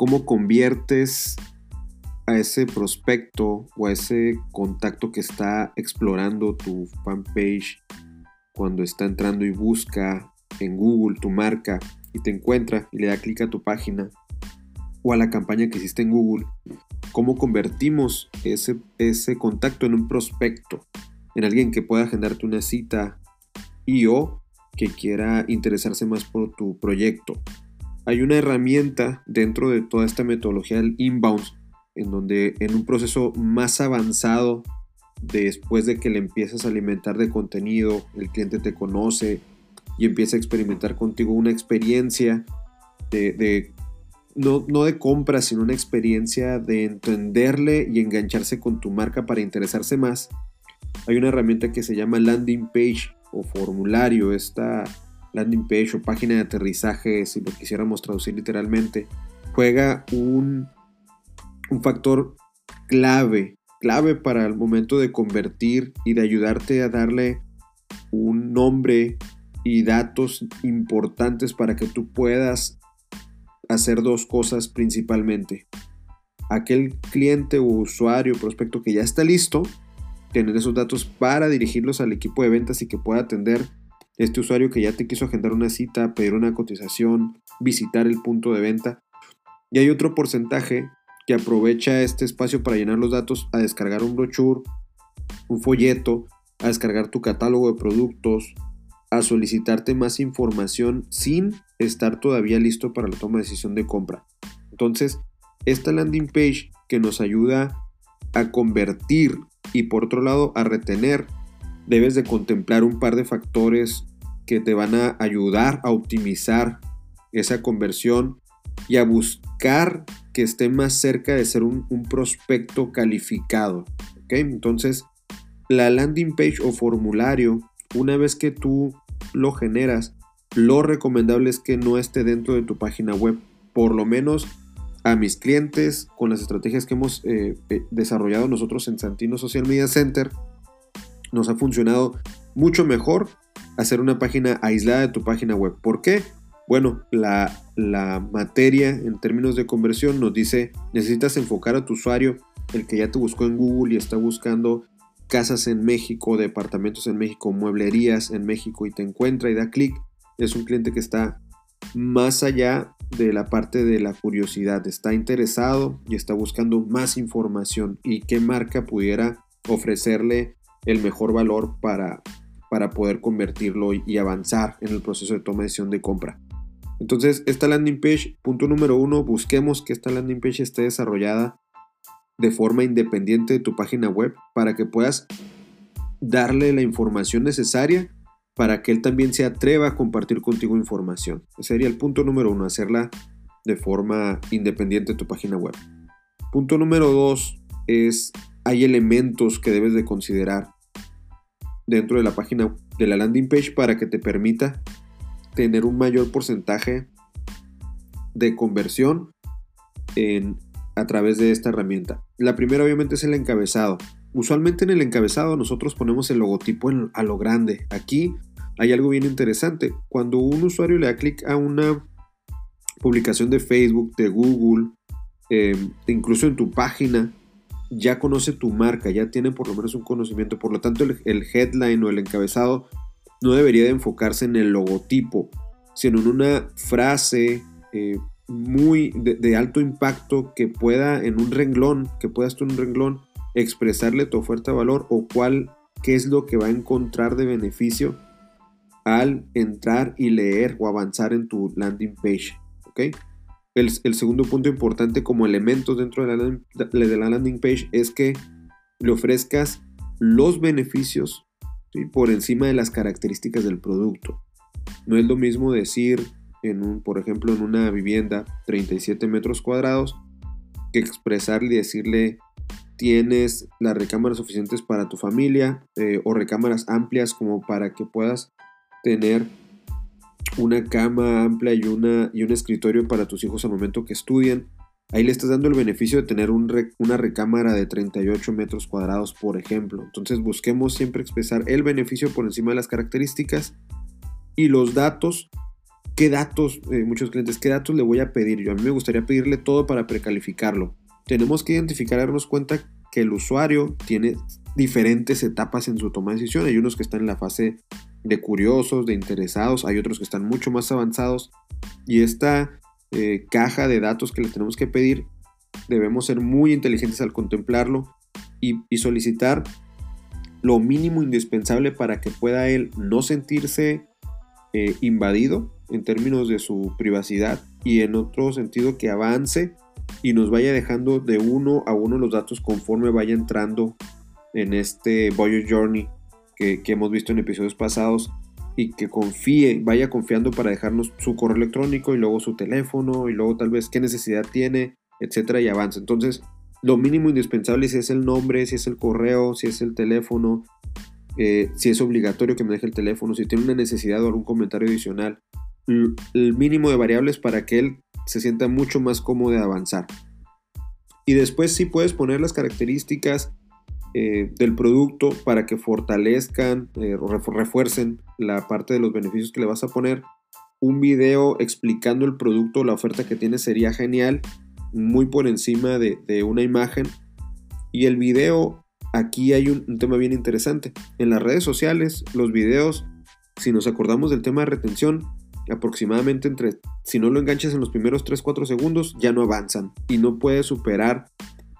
cómo conviertes a ese prospecto o a ese contacto que está explorando tu fanpage cuando está entrando y busca en Google tu marca y te encuentra y le da clic a tu página o a la campaña que hiciste en Google, cómo convertimos ese, ese contacto en un prospecto, en alguien que pueda agendarte una cita y o que quiera interesarse más por tu proyecto. Hay una herramienta dentro de toda esta metodología del inbound, en donde en un proceso más avanzado, después de que le empiezas a alimentar de contenido, el cliente te conoce y empieza a experimentar contigo una experiencia de, no, de compra, sino una experiencia de entenderle y engancharse con tu marca para interesarse más. Hay una herramienta que se llama landing page o formulario, esta landing page o página de aterrizaje, si lo quisiéramos traducir literalmente, juega un, un factor clave, clave para el momento de convertir y de ayudarte a darle un nombre y datos importantes para que tú puedas hacer dos cosas principalmente. Aquel cliente o usuario, prospecto que ya está listo, tener esos datos para dirigirlos al equipo de ventas y que pueda atender este usuario que ya te quiso agendar una cita, pedir una cotización, visitar el punto de venta. Y hay otro porcentaje que aprovecha este espacio para llenar los datos a descargar un brochure, un folleto, a descargar tu catálogo de productos, a solicitarte más información sin estar todavía listo para la toma de decisión de compra. Entonces, esta landing page que nos ayuda a convertir y por otro lado a retener, debes de contemplar un par de factores que te van a ayudar a optimizar esa conversión y a buscar que esté más cerca de ser un, prospecto calificado. Entonces, la landing page o formulario, una vez que tú lo generas, lo recomendable es que no esté dentro de tu página web. Por lo menos a mis clientes con las estrategias que hemos eh, desarrollado nosotros en Santino Social Media Center, nos ha funcionado mucho mejor hacer una página aislada de tu página web. ¿Por qué? Bueno, la, la materia en términos de conversión nos dice necesitas enfocar a tu usuario, el que ya te buscó en Google y está buscando casas en México, departamentos en México, mueblerías en México y te encuentra y da clic. Es un cliente que está más allá de la parte de la curiosidad, está interesado y está buscando más información y qué marca pudiera ofrecerle el mejor valor para, para poder convertirlo y avanzar en el proceso de toma de decisión de compra. Entonces, esta landing page, punto número uno, busquemos que esta landing page esté desarrollada de forma independiente de tu página web para que puedas darle la información necesaria para que él también se atreva a compartir contigo información. Ese sería el punto número uno, hacerla de forma independiente de tu página web. Punto número dos es, hay elementos que debes de considerar dentro de la página de la landing page para que te permita tener un mayor porcentaje de conversión en, a través de esta herramienta. La primera obviamente es el encabezado. Usualmente en el encabezado nosotros ponemos el logotipo a lo grande. Aquí hay algo bien interesante. Cuando un usuario le da clic a una publicación de Facebook, de Google, em, incluso en tu página, ya conoce tu marca, ya tiene por lo menos un conocimiento. Por lo tanto, el, headline o el encabezado no debería de enfocarse en el logotipo, sino en una frase eh, muy de, alto impacto que pueda en un renglón, que puedas tú en un renglón expresarle tu oferta de valor o cuál, qué es lo que va a encontrar de beneficio al entrar y leer o avanzar en tu landing page. El, segundo punto importante como elementos dentro de la, de la, landing page es que le ofrezcas los beneficios por encima de las características del producto. No es lo mismo decir, en un, por ejemplo, en una vivienda 37 metros cuadrados, que expresarle y decirle tienes las recámaras suficientes para tu familia eh, o recámaras amplias como para que puedas tener una cama amplia y, una, y un escritorio para tus hijos al momento que estudian. Ahí le estás dando el beneficio de tener una recámara de 38 metros cuadrados, por ejemplo. Entonces busquemos siempre expresar el beneficio por encima de las características y los datos ¿qué datos, eh, muchos clientes, qué datos le voy a pedir? Yo a mí me gustaría pedirle todo para precalificarlo. Tenemos que identificar, darnos cuenta que el usuario tiene diferentes etapas en su toma de decisión. Hay unos que están en la fase de curiosos, de interesados, hay otros que están mucho más avanzados. Y esta eh, caja de datos que le tenemos que pedir, debemos ser muy inteligentes al contemplarlo y, solicitar lo mínimo indispensable para que pueda él no sentirse eh, invadido en términos de su privacidad y en otro sentido que avance y nos vaya dejando de uno a uno los datos conforme vaya entrando en este Voyage Journey que, hemos visto en episodios pasados y que confíe, vaya confiando para dejarnos su correo electrónico y luego su teléfono y luego tal vez qué necesidad tiene, etcétera, y avance. Entonces, lo mínimo indispensable si es el nombre, si es el correo, si es el teléfono, eh, si es obligatorio que me deje el teléfono, si tiene una necesidad o algún comentario adicional, el mínimo de variables para que él se sienta mucho más cómodo de avanzar. Y después sí puedes poner las características eh, del producto para que fortalezcan eh, o refuercen la parte de los beneficios que le vas a poner. Un video explicando el producto la oferta que tienes sería genial, muy por encima de, una imagen. Y el video, aquí hay un tema bien interesante. En las redes sociales, los videos, si nos acordamos del tema de retención, aproximadamente entre, si no lo enganchas en los primeros 3-4 segundos, ya no avanzan y no puedes superar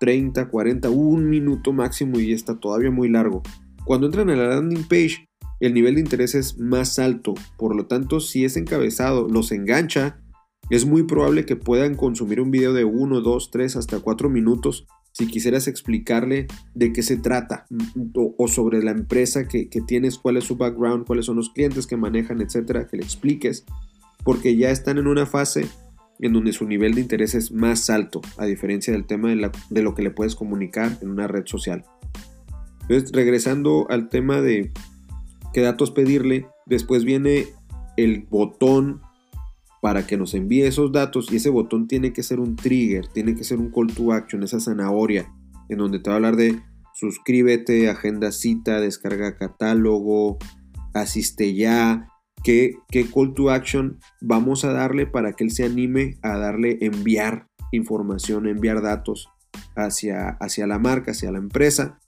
30, 40, un minuto máximo y está todavía muy largo. Cuando entran a la landing page, el nivel de interés es más alto, por lo tanto, si es encabezado los engancha, es muy probable que puedan consumir un video de 1, 2, 3, hasta 4 minutos si quisieras explicarle de qué se trata o, sobre la empresa que, tienes, cuál es su background, cuáles son los clientes que manejan, etcétera, que le expliques, porque ya están en una fase en donde su nivel de interés es más alto, a diferencia del tema de, de lo que le puedes comunicar en una red social. Entonces, regresando al tema de qué datos pedirle, después viene el botón para que nos envíe esos datos y ese botón tiene que ser un trigger, tiene que ser un call to action, esa zanahoria, en donde te va a hablar de suscríbete, agenda cita, descarga catálogo, asiste ya, qué, call to action vamos a darle para que él se anime a darle enviar información, enviar datos hacia, hacia la marca, hacia la empresa.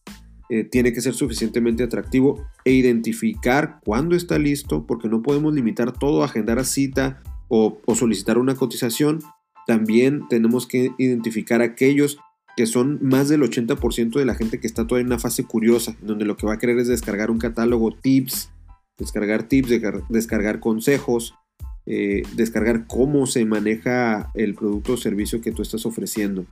Eh, tiene que ser suficientemente atractivo e identificar cuándo está listo, porque no podemos limitar todo a agendar a cita o, solicitar una cotización, también tenemos que identificar aquellos que son más del 80% de la gente que está todavía en una fase curiosa, donde lo que va a querer es descargar un catálogo, tips, descargar tips, descargar consejos, eh, descargar cómo se maneja el producto o servicio que tú estás ofreciendo.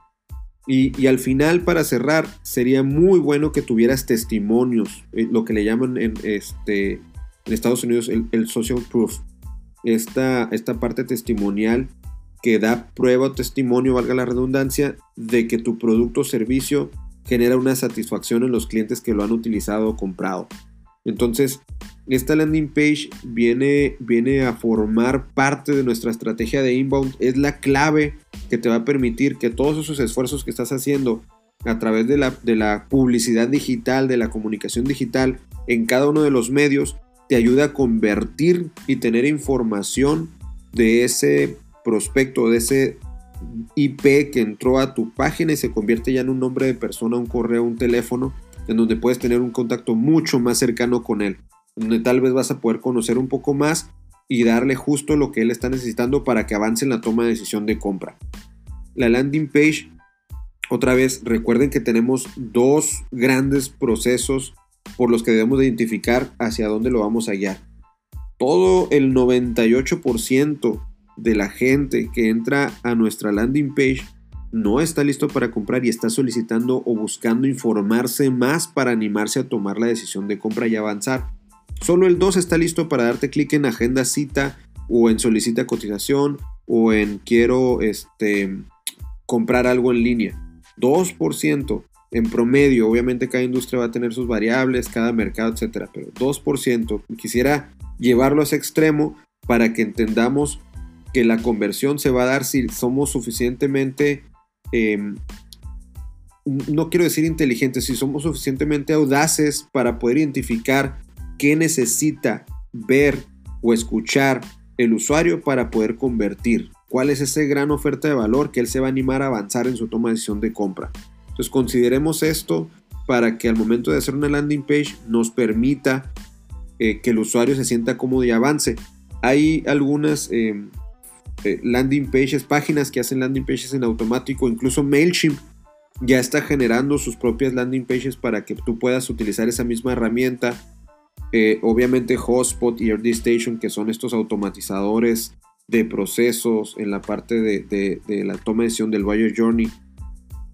Y, al final, para cerrar, sería muy bueno que tuvieras testimonios, eh, lo que le llaman en, este, en Estados Unidos el, el social proof esta, esta parte testimonial que da prueba o testimonio, valga la redundancia, de que tu producto o servicio genera una satisfacción en los clientes que lo han utilizado o comprado. Entonces, esta landing page viene, viene a formar parte de nuestra estrategia de inbound. Es la clave que te va a permitir que todos esos esfuerzos que estás haciendo a través de la, de la publicidad digital, de la comunicación digital en cada uno de los medios, te ayuda a convertir y tener información de ese prospecto, de ese IP que entró a tu página y se convierte ya en un nombre de persona, un correo, un teléfono, en donde puedes tener un contacto mucho más cercano con él, donde tal vez vas a poder conocer un poco más y darle justo lo que él está necesitando para que avance en la toma de decisión de compra. La landing page, otra vez, recuerden que tenemos dos grandes procesos por los que debemos identificar hacia dónde lo vamos a guiar. Todo el 98% de la gente que entra a nuestra landing page no está listo para comprar y está solicitando o buscando informarse más para animarse a tomar la decisión de compra y avanzar. Solo el 2 está listo para darte clic en agenda cita o en solicita cotización o en quiero este, comprar algo en línea. 2% en promedio, obviamente cada industria va a tener sus variables, cada mercado, etcétera, pero 2%. Quisiera llevarlo a ese extremo para que entendamos que la conversión se va a dar si somos suficientemente, em, no quiero decir inteligentes, si somos suficientemente audaces para poder identificar qué necesita ver o escuchar el usuario para poder convertir. ¿Cuál es esa gran oferta de valor que él se va a animar a avanzar en su toma de decisión de compra? Entonces consideremos esto para que al momento de hacer una landing page nos permita eh, que el usuario se sienta cómodo y avance. Hay algunas em, eh, landing pages, páginas que hacen landing pages en automático, incluso MailChimp ya está generando sus propias landing pages para que tú puedas utilizar esa misma herramienta. Eh, obviamente Hotspot y RD Station, que son estos automatizadores de procesos en la parte de, la toma de decisión del Buyer Journey,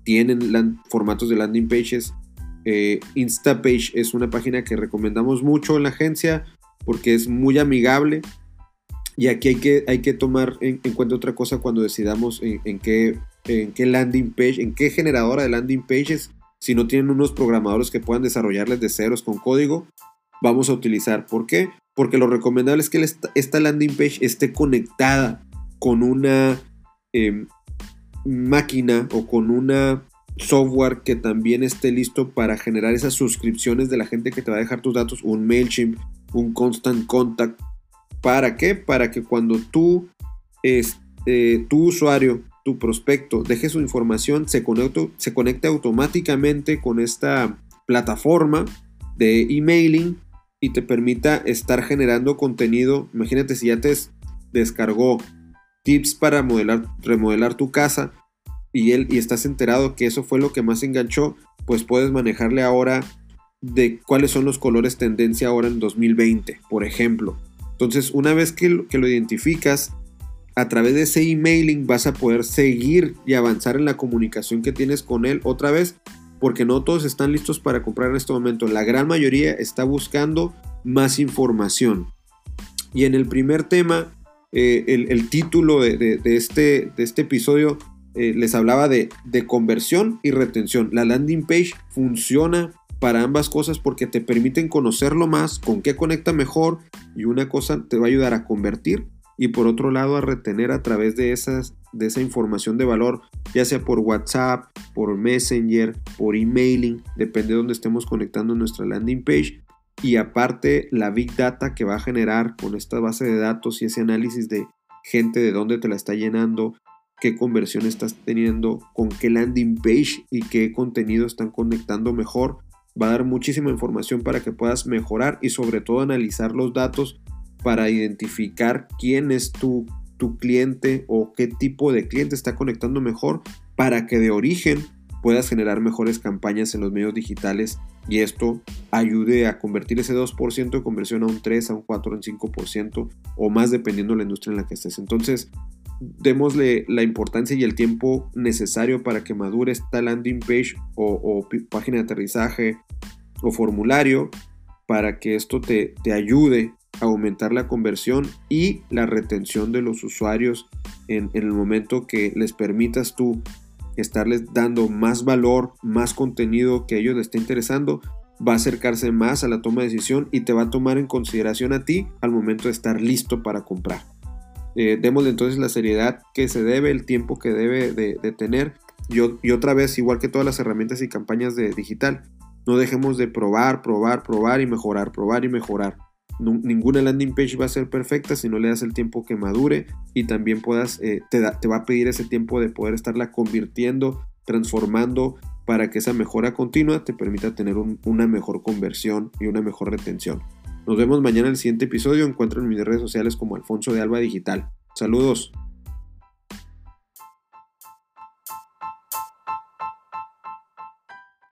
tienen formatos de landing pages. Eh, Instapage es una página que recomendamos mucho en la agencia porque es muy amigable. Y aquí hay que, hay que tomar en, cuenta otra cosa cuando decidamos en, qué, en qué landing page, en qué generadora de landing pages, si no tienen unos programadores que puedan desarrollarles de ceros con código, vamos a utilizar. ¿Por qué? Porque lo recomendable es que esta landing page esté conectada con una em, máquina o con una software que también esté listo para generar esas suscripciones de la gente que te va a dejar tus datos, un MailChimp, un Constant Contact. ¿Para qué? Para que cuando tú, este, tu usuario, tu prospecto, deje su información, se conecte, se conecte automáticamente con esta plataforma de emailing y te permita estar generando contenido. Imagínate si ya te descargó tips para modelar, remodelar tu casa y, él, y estás enterado que eso fue lo que más enganchó, pues puedes manejarle ahora de cuáles son los colores tendencia ahora en 2020, por ejemplo. Entonces, una vez que lo, que lo identificas, a través de ese emailing vas a poder seguir y avanzar en la comunicación que tienes con él otra vez, porque no todos están listos para comprar en este momento. La gran mayoría está buscando más información. Y en el primer tema, eh, el, título de, este, este episodio eh, les hablaba de, conversión y retención. La landing page funciona para ambas cosas porque te permiten conocerlo más, con qué conecta mejor y una cosa te va a ayudar a convertir y por otro lado a retener a través de, esas, de esa información de valor, ya sea por WhatsApp, por Messenger, por emailing, depende de donde estemos conectando nuestra landing page. Y aparte la big data que va a generar con esta base de datos y ese análisis de gente de dónde te la está llenando, qué conversión estás teniendo, con qué landing page y qué contenido están conectando mejor. Va a dar muchísima información para que puedas mejorar y sobre todo analizar los datos para identificar quién es tu, tu cliente o qué tipo de cliente está conectando mejor para que de origen puedas generar mejores campañas en los medios digitales y esto ayude a convertir ese 2% de conversión a un 3, a un 4, a un 5% o más dependiendo de la industria en la que estés. Entonces, démosle la importancia y el tiempo necesario para que madure esta landing page o, página de aterrizaje o formulario para que esto te, te, ayude a aumentar la conversión y la retención de los usuarios en, en el momento que les permitas tú estarles dando más valor, más contenido que a ellos les esté interesando, va a acercarse más a la toma de decisión y te va a tomar en consideración a ti al momento de estar listo para comprar. Eh, démosle entonces la seriedad que se debe, el tiempo que debe de, tener. Y, otra vez, igual que todas las herramientas y campañas de digital, no dejemos de probar, probar, probar y mejorar, probar y mejorar. ninguna landing page va a ser perfecta si no le das el tiempo que madure y también puedas, eh, te va a pedir ese tiempo de poder estarla convirtiendo, transformando para que esa mejora continua te permita tener una mejor conversión y una mejor retención. Nos vemos mañana en el siguiente episodio. Encuentro en mis redes sociales como Alfonso de Alba Digital. Saludos.